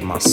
DJ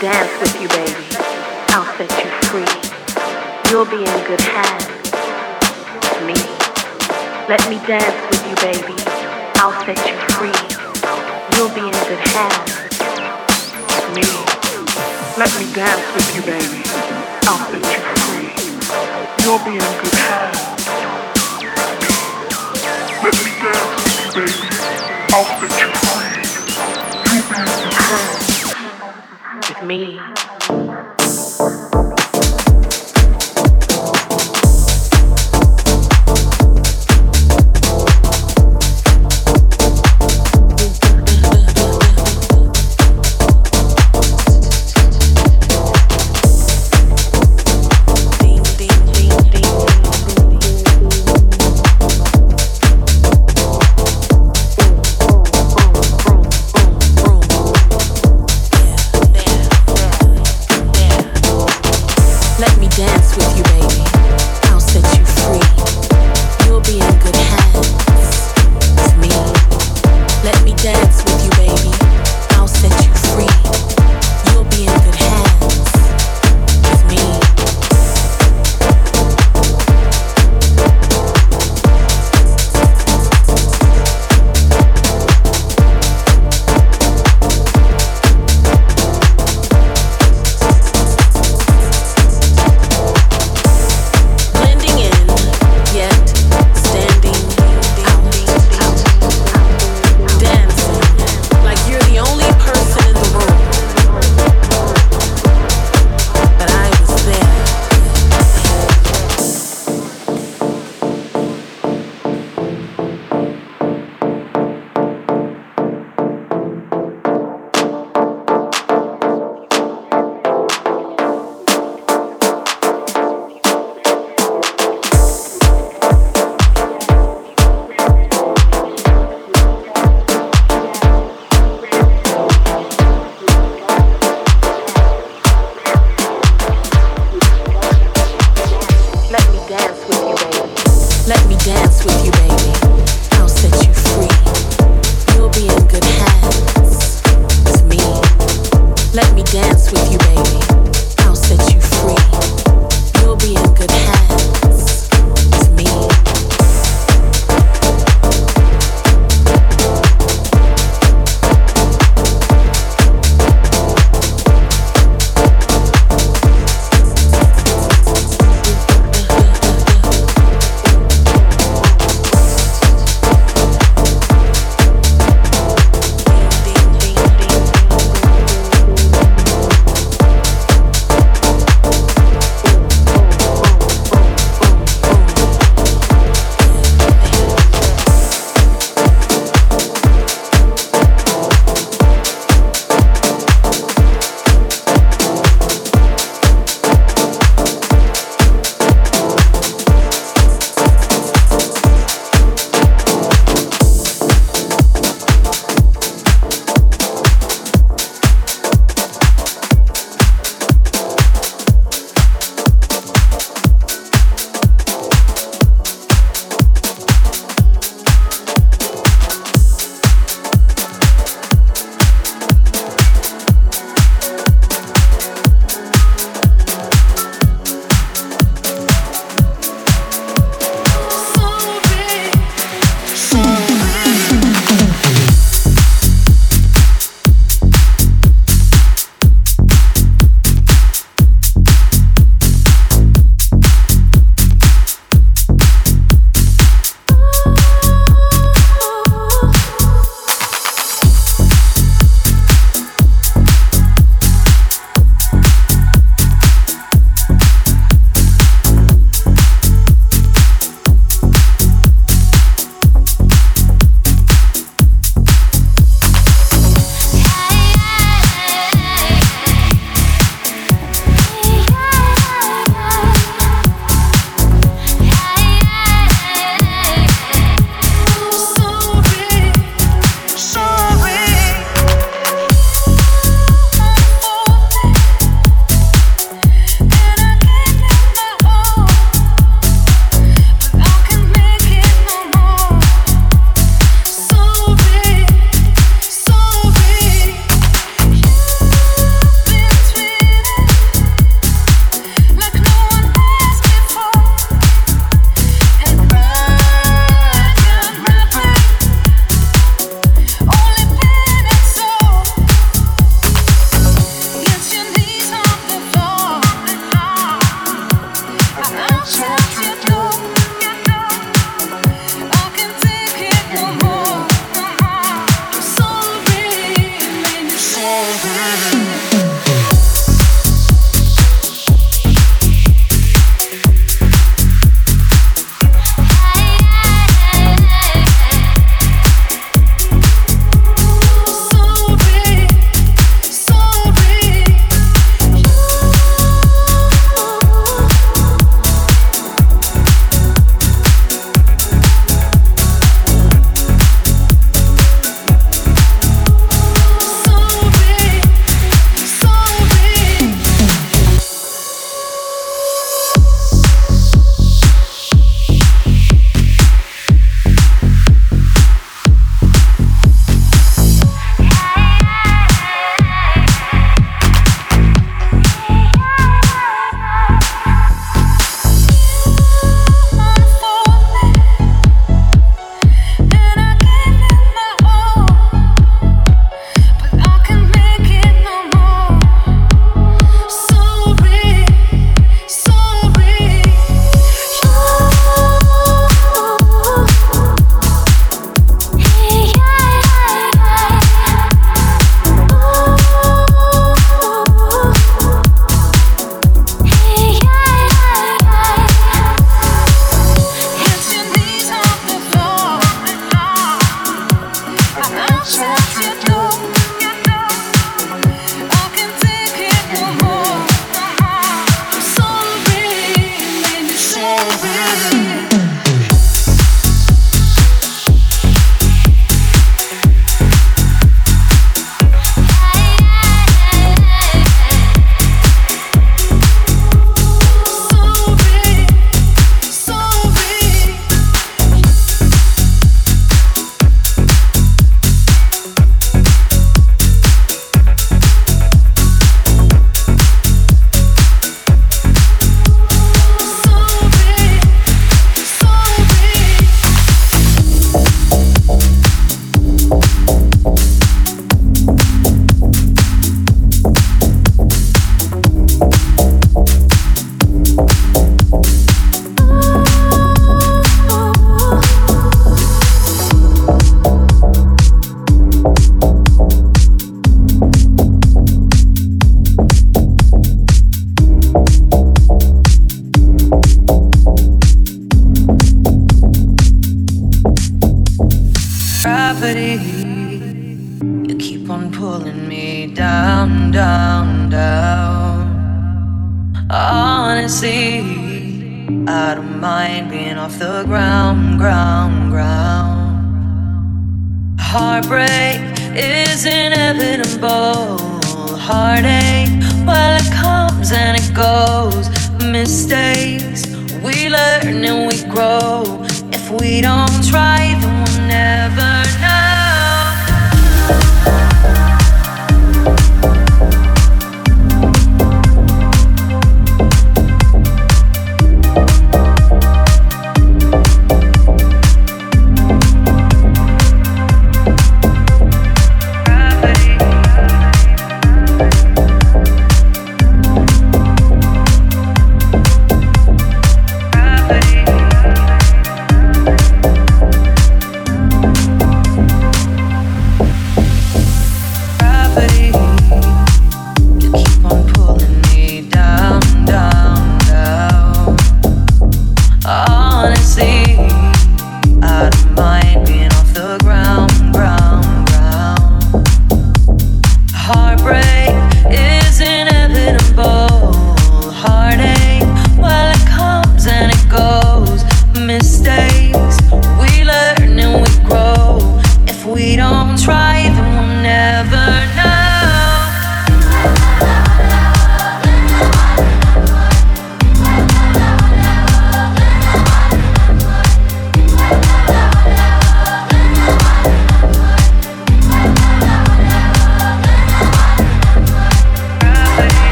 dance with you, baby. I'll set you free. You'll be in good hands. Me. Let me dance with you, baby. I'll set you free. You'll be in good hands. Me. Let me dance with you, baby. I'll set you free. You'll be in good hands. Let me dance with you, baby. I'll set you me.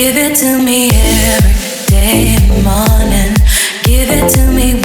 All your love, all your interest.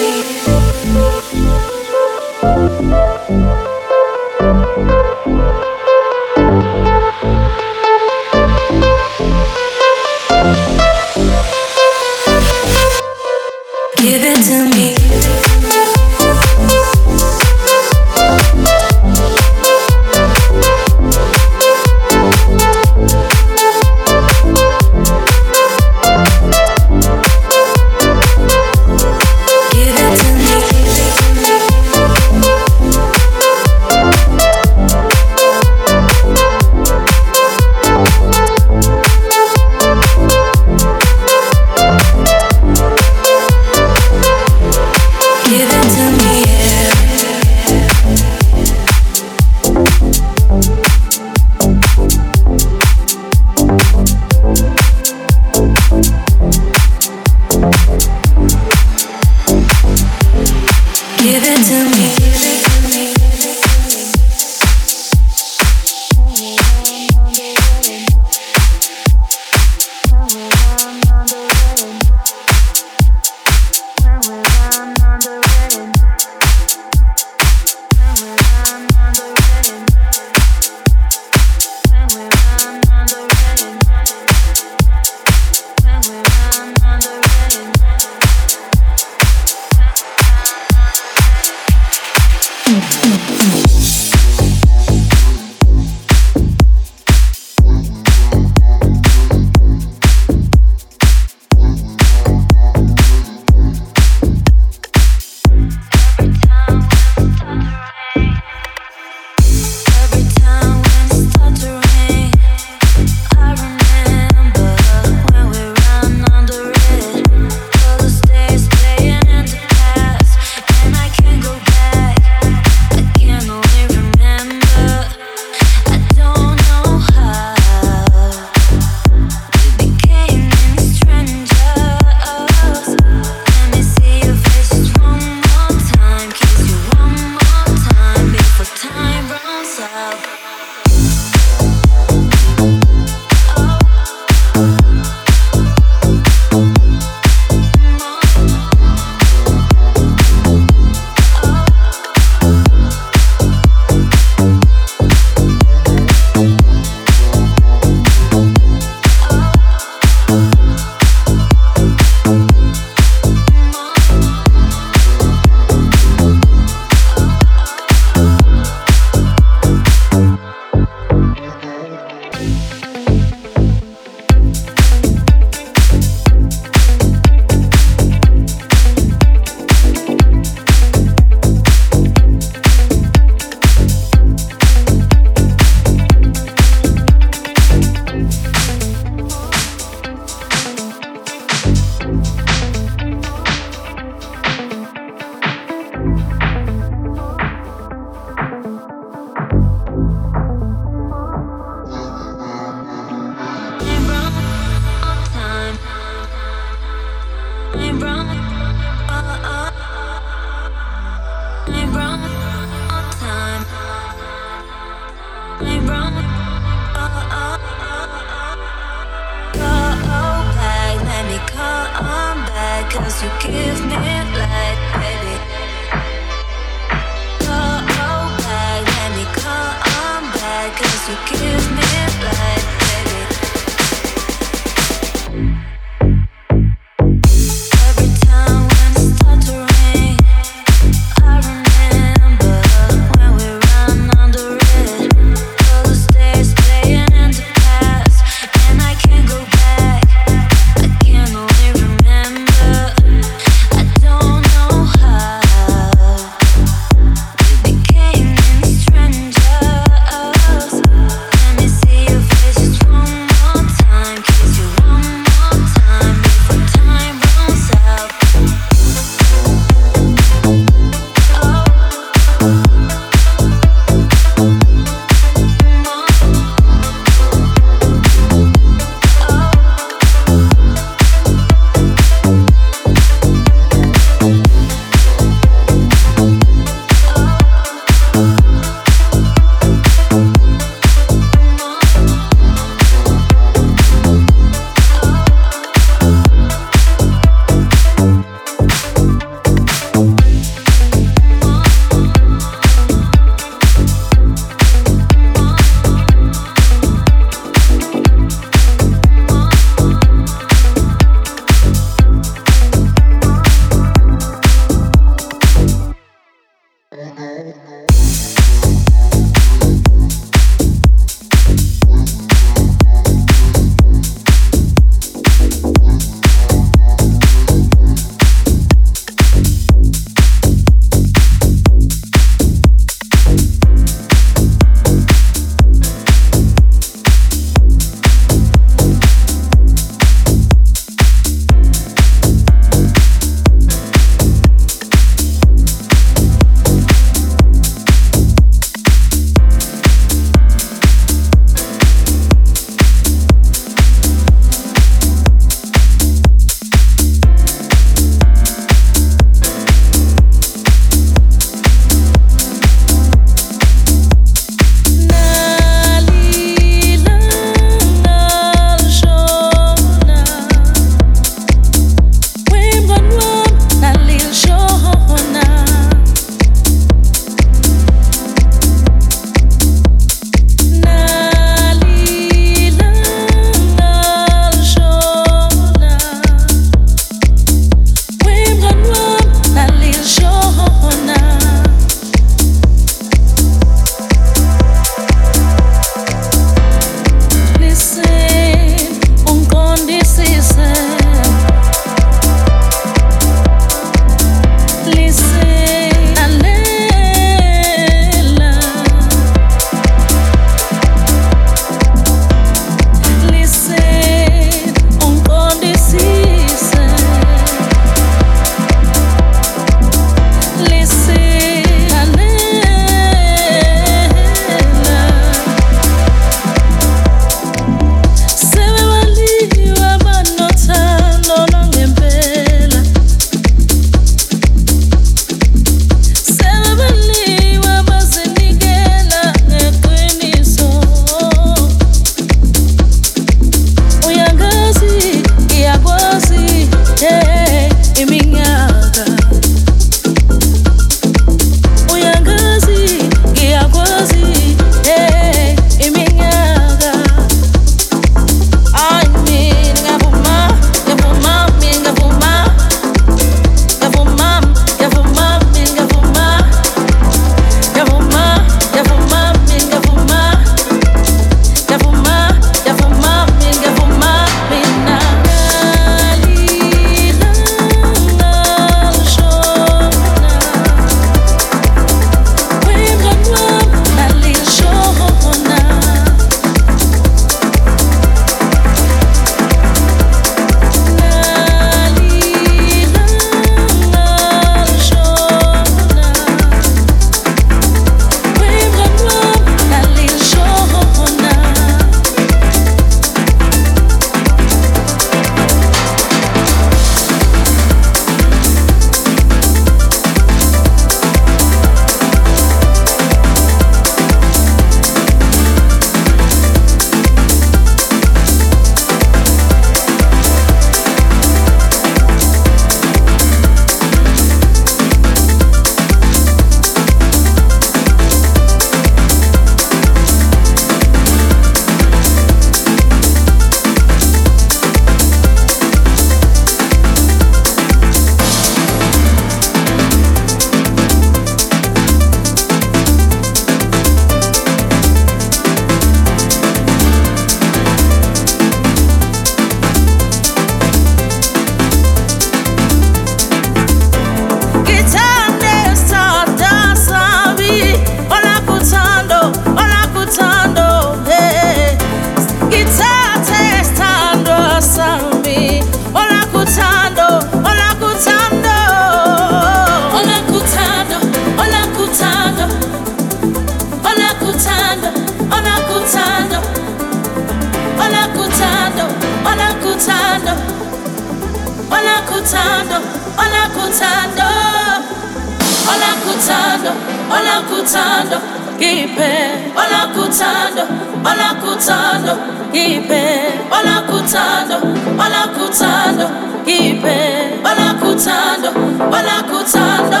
wanakuthanda ngiphe wanakuthanda wanakuthanda ngiphe wanakuthanda wanakuthanda ngiphe wanakuthanda wanakuthanda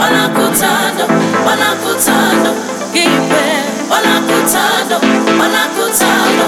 wanakuthanda wanakuthanda ngiphe wanakuthanda wanakuthanda